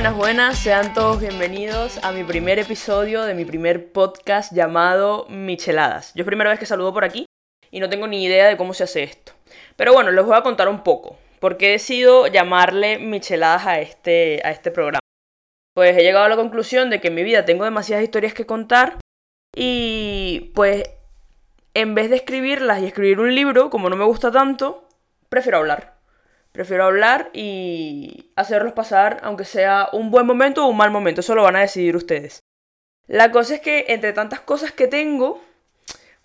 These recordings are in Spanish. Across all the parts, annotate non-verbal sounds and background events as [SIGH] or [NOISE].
Buenas, buenas, sean todos bienvenidos a mi primer episodio de mi primer podcast llamado Micheladas. Yo es primera vez que saludo por aquí y no tengo ni idea de cómo se hace esto. Pero bueno, les voy a contar un poco. ¿Por qué he decidido llamarle Micheladas a este, a este programa? Pues he llegado a la conclusión de que en mi vida tengo demasiadas historias que contar y pues en vez de escribirlas y escribir un libro, como no me gusta tanto, prefiero hablar. Prefiero hablar y hacerlos pasar, aunque sea un buen momento o un mal momento, eso lo van a decidir ustedes. La cosa es que entre tantas cosas que tengo,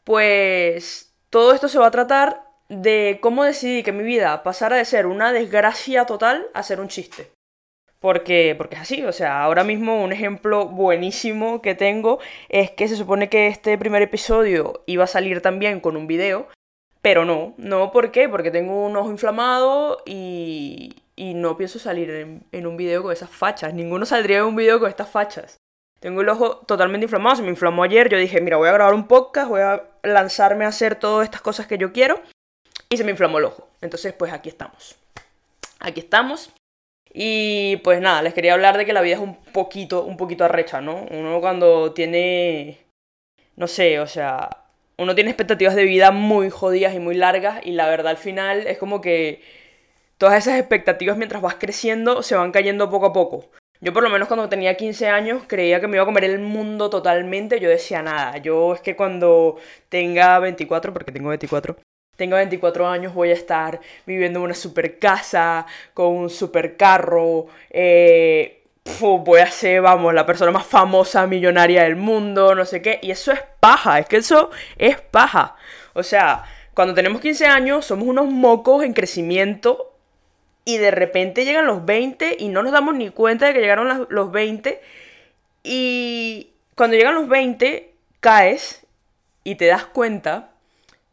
pues todo esto se va a tratar de cómo decidí que mi vida pasara de ser una desgracia total a ser un chiste. Porque, porque es así, o sea, ahora mismo un ejemplo buenísimo que tengo es que se supone que este primer episodio iba a salir también con un video, pero no, no, ¿por qué? Porque tengo un ojo inflamado y, y no pienso salir en, en un video con esas fachas, ninguno saldría en un video con estas fachas. Tengo el ojo totalmente inflamado, se me inflamó ayer, yo dije, mira, voy a grabar un podcast, voy a lanzarme a hacer todas estas cosas que yo quiero y se me inflamó el ojo. Entonces, pues aquí estamos. Aquí estamos. Y pues nada, les quería hablar de que la vida es un poquito, un poquito arrecha, ¿no? Uno cuando tiene, no sé, o sea, uno tiene expectativas de vida muy jodidas y muy largas y la verdad al final es como que todas esas expectativas mientras vas creciendo se van cayendo poco a poco. Yo por lo menos cuando tenía 15 años creía que me iba a comer el mundo totalmente, yo decía nada, yo es que cuando tenga 24, porque tengo 24, tengo 24 años, voy a estar viviendo en una super casa, con un super carro, eh, voy a ser, vamos, la persona más famosa, millonaria del mundo, no sé qué. Y eso es paja, es que eso es paja. O sea, cuando tenemos 15 años somos unos mocos en crecimiento y de repente llegan los 20 y no nos damos ni cuenta de que llegaron los 20. Y cuando llegan los 20, caes y te das cuenta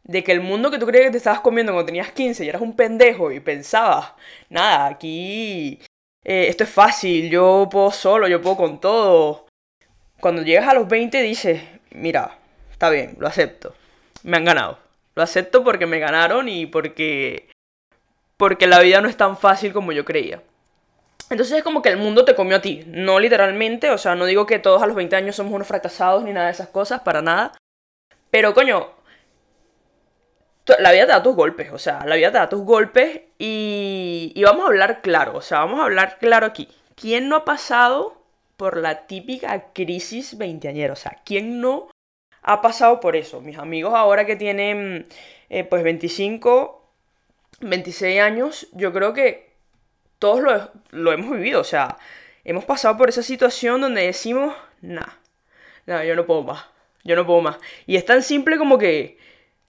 de que el mundo que tú creías que te estabas comiendo cuando tenías 15 y eras un pendejo y pensabas, nada, aquí eh, esto es fácil, yo puedo solo, yo puedo con todo. Cuando llegas a los 20 dices, mira, está bien, lo acepto, me han ganado. Lo acepto porque me ganaron y porque porque la vida no es tan fácil como yo creía. Entonces es como que el mundo te comió a ti, no literalmente, o sea, no digo que todos a los 20 años somos unos fracasados ni nada de esas cosas, para nada. Pero coño, la vida te da tus golpes, o sea, la vida te da tus golpes y, y vamos a hablar claro, o sea, vamos a hablar claro aquí. ¿Quién no ha pasado por la típica crisis veinteañera? O sea, ¿quién no ha pasado por eso? Mis amigos ahora que tienen eh, pues 25, 26 años, yo creo que todos lo, lo, hemos vivido, o sea, hemos pasado por esa situación donde decimos, nah, nah, yo no puedo más, yo no puedo más. Y es tan simple como que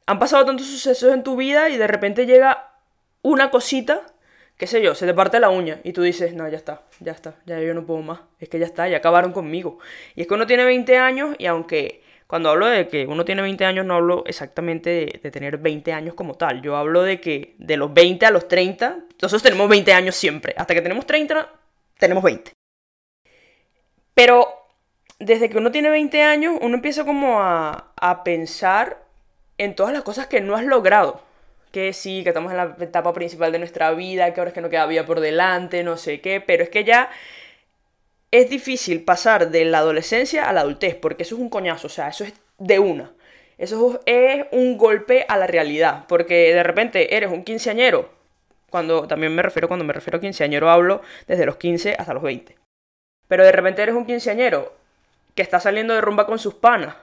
han pasado tantos sucesos en tu vida y de repente llega una cosita, qué sé yo, se te parte la uña y tú dices, no, ya está, ya está, ya yo no puedo más, es que ya está, ya acabaron conmigo. Y es que uno tiene 20 años y aunque cuando hablo de que uno tiene 20 años no hablo exactamente de, tener 20 años como tal, yo hablo de que de los 20 a los 30, nosotros tenemos 20 años siempre, hasta que tenemos 30, tenemos 20. Pero desde que uno tiene 20 años, uno empieza como a, a pensar en todas las cosas que no has logrado. Que sí, que estamos en la etapa principal de nuestra vida, que ahora es que no queda vida por delante, no sé qué, pero es que ya es difícil pasar de la adolescencia a la adultez, porque eso es un coñazo, o sea, eso es de una. Eso es un golpe a la realidad, porque de repente eres un quinceañero, cuando también me refiero, cuando me refiero a quinceañero hablo desde los 15 hasta los 20. Pero de repente eres un quinceañero que está saliendo de rumba con sus panas,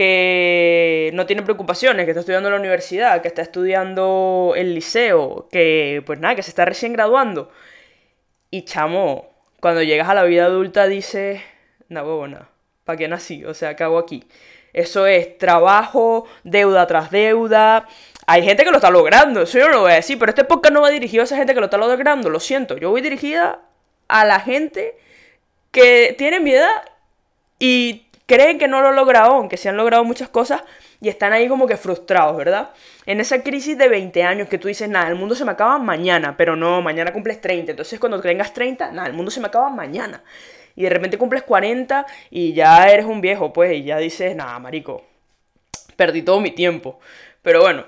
que no tiene preocupaciones, que está estudiando en la universidad, que está estudiando el liceo, que pues nada, que se está recién graduando. Y chamo, cuando llegas a la vida adulta dices, no, huevona, ¿para qué nací? O sea, ¿qué hago aquí? Eso es trabajo, deuda tras deuda. Hay gente que lo está logrando, eso yo no lo voy a decir, pero este podcast no va dirigido a esa gente que lo está logrando, lo siento. Yo voy dirigida a la gente que tiene mi edad y creen que no lo han logrado, aunque se han logrado muchas cosas, y están ahí como que frustrados, ¿verdad? En esa crisis de 20 años que tú dices, nada, el mundo se me acaba mañana, pero no, mañana cumples 30, entonces cuando tengas 30, nada, el mundo se me acaba mañana. Y de repente cumples 40 y ya eres un viejo, pues, y ya dices, nada, marico, perdí todo mi tiempo. Pero bueno,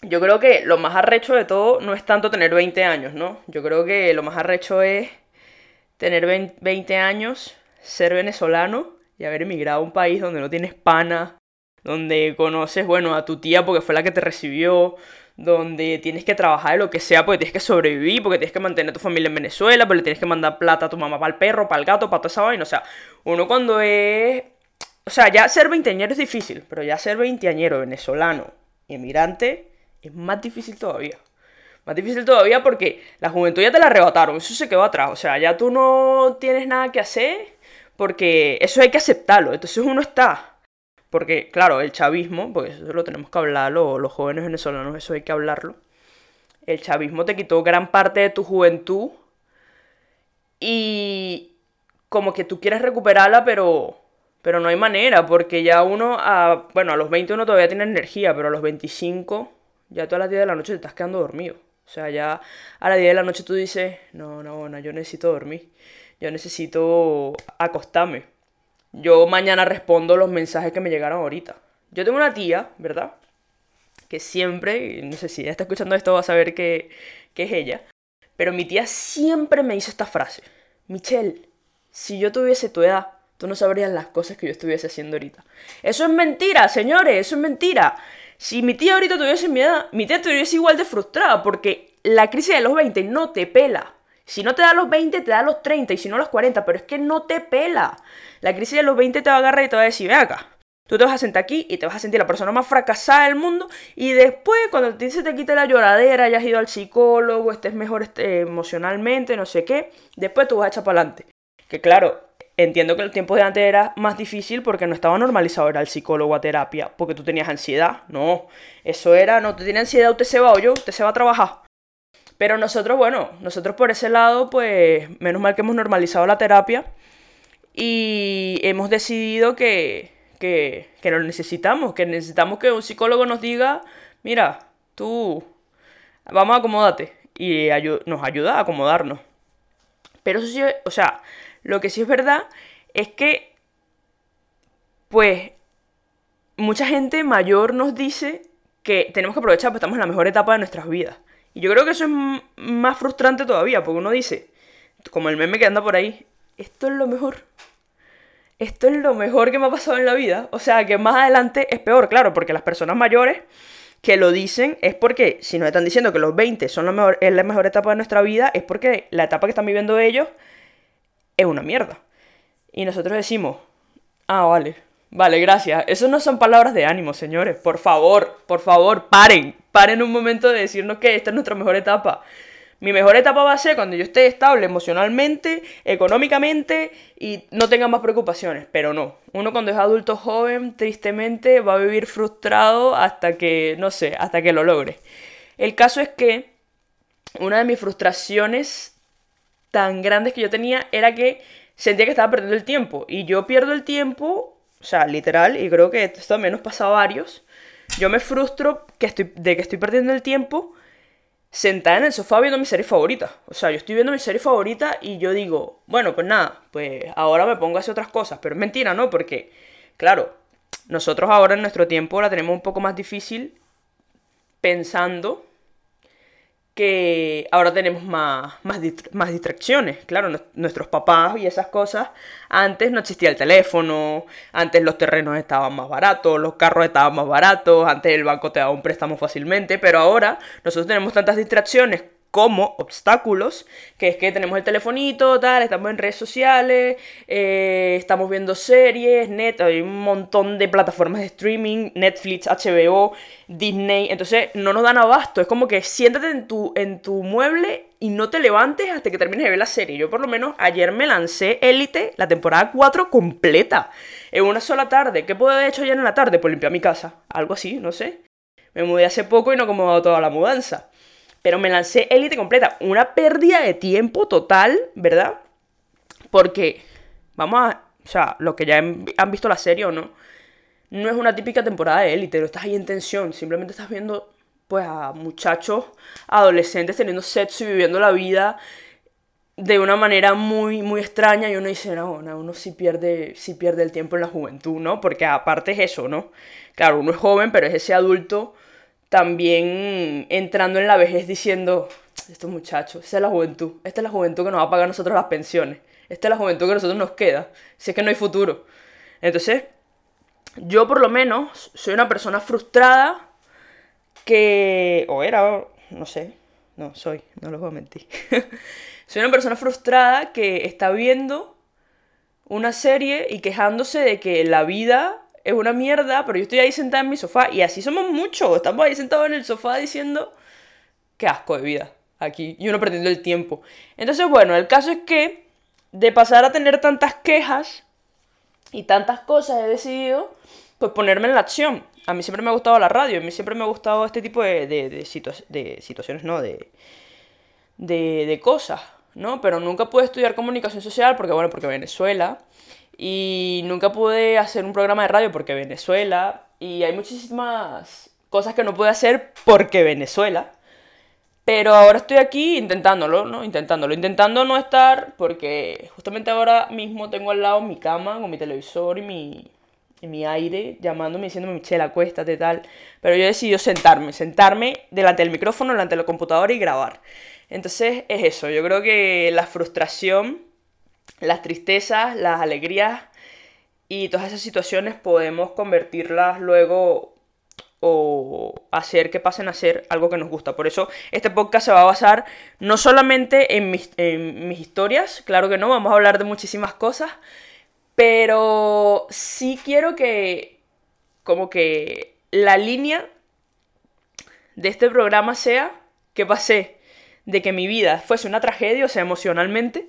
yo creo que lo más arrecho de todo no es tanto tener 20 años, ¿no? Yo creo que lo más arrecho es tener 20 años, ser venezolano y haber emigrado a un país donde no tienes pana, donde conoces, bueno, a tu tía porque fue la que te recibió, donde tienes que trabajar de lo que sea porque tienes que sobrevivir, porque tienes que mantener a tu familia en Venezuela, pero le tienes que mandar plata a tu mamá para el perro, para el gato, para toda esa vaina. O sea, uno cuando es. O sea, ya ser veinteañero es difícil, pero ya ser veinteañero venezolano y emigrante es más difícil todavía. Más difícil todavía porque la juventud ya te la arrebataron, eso se quedó atrás. O sea, ya tú no tienes nada que hacer porque eso hay que aceptarlo. Entonces uno está porque, claro, el chavismo, porque eso lo tenemos que hablar los jóvenes venezolanos, eso hay que hablarlo. El chavismo te quitó gran parte de tu juventud y como que tú quieres recuperarla, pero, pero no hay manera, porque ya uno, a, bueno, a los 20 uno todavía tiene energía, pero a los 25 ya todas las 10 de la noche te estás quedando dormido. O sea, ya a las 10 de la noche tú dices, no, no, no, yo necesito dormir, yo necesito acostarme yo mañana respondo los mensajes que me llegaron ahorita. Yo tengo una tía, ¿verdad? Que siempre, no sé si ella está escuchando esto va a saber que, es ella, pero mi tía siempre me hizo esta frase. Michelle, si yo tuviese tu edad, tú no sabrías las cosas que yo estuviese haciendo ahorita. Eso es mentira, señores, eso es mentira. Si mi tía ahorita tuviese mi edad, mi tía estuviese igual de frustrada porque la crisis de los 20 no te pela. Si no te da los 20, te da los 30 y si no los 40, pero es que no te pela. La crisis de los 20 te va a agarrar y te va a decir, ve acá. Tú te vas a sentar aquí y te vas a sentir la persona más fracasada del mundo y después cuando se te quite la lloradera, hayas ido al psicólogo, estés mejor este, emocionalmente, no sé qué, después tú vas a echar para adelante. Que claro, entiendo que el tiempo de antes era más difícil porque no estaba normalizado ir al psicólogo a terapia, porque tú tenías ansiedad. No, eso era, no, tú tienes ansiedad, usted se va o yo, usted se va a trabajar. Pero nosotros, bueno, nosotros por ese lado, pues menos mal que hemos normalizado la terapia y hemos decidido que, que, que lo necesitamos, que necesitamos que un psicólogo nos diga, mira, tú, vamos a acomódate y nos ayuda a acomodarnos. Pero eso sí, o sea, lo que sí es verdad es que, pues, mucha gente mayor nos dice que tenemos que aprovechar, porque estamos en la mejor etapa de nuestras vidas. Y yo creo que eso es más frustrante todavía, porque uno dice, como el meme que anda por ahí, esto es lo mejor. Esto es lo mejor que me ha pasado en la vida. O sea, que más adelante es peor, claro, porque las personas mayores que lo dicen es porque, si nos están diciendo que los 20 son lo mejor, es la mejor etapa de nuestra vida, es porque la etapa que están viviendo ellos es una mierda. Y nosotros decimos, ah, vale, vale, gracias. Eso no son palabras de ánimo, señores. Por favor, por favor, paren, paren un momento de decirnos que esta es nuestra mejor etapa. Mi mejor etapa va a ser cuando yo esté estable emocionalmente, económicamente y no tenga más preocupaciones. Pero no, uno cuando es adulto joven, tristemente, va a vivir frustrado hasta que, no sé, hasta que lo logre. El caso es que una de mis frustraciones tan grandes que yo tenía era que sentía que estaba perdiendo el tiempo. Y yo pierdo el tiempo, o sea, literal, y creo que esto también nos pasa a varios yo me frustro que estoy, de que estoy perdiendo el tiempo sentada en el sofá viendo mi serie favorita. O sea, yo estoy viendo mi serie favorita y yo digo, bueno, pues nada, pues ahora me pongo a hacer otras cosas. Pero es mentira, ¿no? Porque, claro, nosotros ahora en nuestro tiempo la tenemos un poco más difícil pensando que ahora tenemos más, más, distracciones. Claro, nuestros papás y esas cosas, antes no existía el teléfono, antes los terrenos estaban más baratos, los carros estaban más baratos, antes el banco te daba un préstamo fácilmente, pero ahora nosotros tenemos tantas distracciones como obstáculos, que es que tenemos el telefonito, tal, estamos en redes sociales, eh, estamos viendo series, net, hay un montón de plataformas de streaming, Netflix, HBO, Disney, entonces no nos dan abasto, es como que siéntate en tu, en tu mueble y no te levantes hasta que termines de ver la serie. Yo por lo menos ayer me lancé Élite, la temporada 4 completa, en una sola tarde. ¿Qué puedo haber hecho ayer en la tarde? Pues limpiar mi casa, algo así, no sé. Me mudé hace poco y no acomodado toda la mudanza. Pero me lancé élite completa. Una pérdida de tiempo total, ¿verdad? Porque, vamos a. O sea, los que ya han visto la serie o no, no es una típica temporada de élite, no estás ahí en tensión, simplemente estás viendo pues a muchachos adolescentes teniendo sexo y viviendo la vida de una manera muy muy extraña y uno dice, no, no uno sí pierde, sí pierde el tiempo en la juventud, ¿no? Porque aparte es eso, ¿no? Claro, uno es joven, pero es ese adulto también entrando en la vejez diciendo, estos muchachos, esta es la juventud, esta es la juventud que nos va a pagar a nosotros las pensiones, esta es la juventud que a nosotros nos queda, si es que no hay futuro. Entonces, yo por lo menos soy una persona frustrada que, o era, no sé, no soy, no lo voy a mentir. [LAUGHS] soy una persona frustrada que está viendo una serie y quejándose de que la vida es una mierda, pero yo estoy ahí sentada en mi sofá y así somos muchos, estamos ahí sentados en el sofá diciendo, qué asco de vida aquí y uno perdiendo el tiempo. Entonces, bueno, el caso es que de pasar a tener tantas quejas y tantas cosas he decidido pues ponerme en la acción. A mí siempre me ha gustado la radio, a mí siempre me ha gustado este tipo de, de, de, situaciones, no, de, de, cosas, ¿no? Pero nunca pude estudiar comunicación social porque, bueno, porque Venezuela. Y nunca pude hacer un programa de radio porque Venezuela. Y hay muchísimas cosas que no pude hacer porque Venezuela. Pero ahora estoy aquí intentándolo, ¿no? Intentándolo. Intentando no estar porque justamente ahora mismo tengo al lado mi cama con mi televisor y mi, y mi aire llamándome diciéndome, Michelle, acuéstate, tal. Pero yo he decidido sentarme, sentarme delante del micrófono, delante de la computadora y grabar. Entonces es eso, yo creo que la frustración, las tristezas, las alegrías y todas esas situaciones podemos convertirlas luego o hacer que pasen a ser algo que nos gusta. Por eso este podcast se va a basar no solamente en mis, en mis historias, claro que no, vamos a hablar de muchísimas cosas, pero sí quiero que como que la línea de este programa sea que pasé de que mi vida fuese una tragedia, o sea, emocionalmente,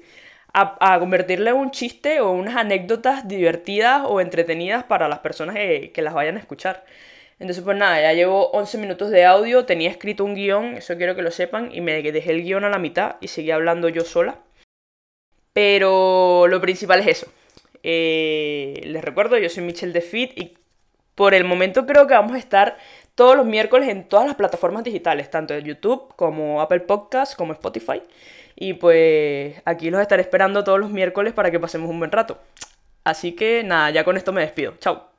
a, convertirla en un chiste o unas anécdotas divertidas o entretenidas para las personas que, que las vayan a escuchar. Entonces, pues nada, ya llevo 11 minutos de audio, tenía escrito un guion, eso quiero que lo sepan, y me dejé el guion a la mitad y seguí hablando yo sola. Pero lo principal es eso. Eh, les recuerdo, yo soy Michelle de Fit y por el momento creo que vamos a estar todos los miércoles en todas las plataformas digitales, tanto en YouTube como Apple Podcasts como Spotify. Y pues aquí los estaré esperando todos los miércoles para que pasemos un buen rato. Así que nada, ya con esto me despido. Chao.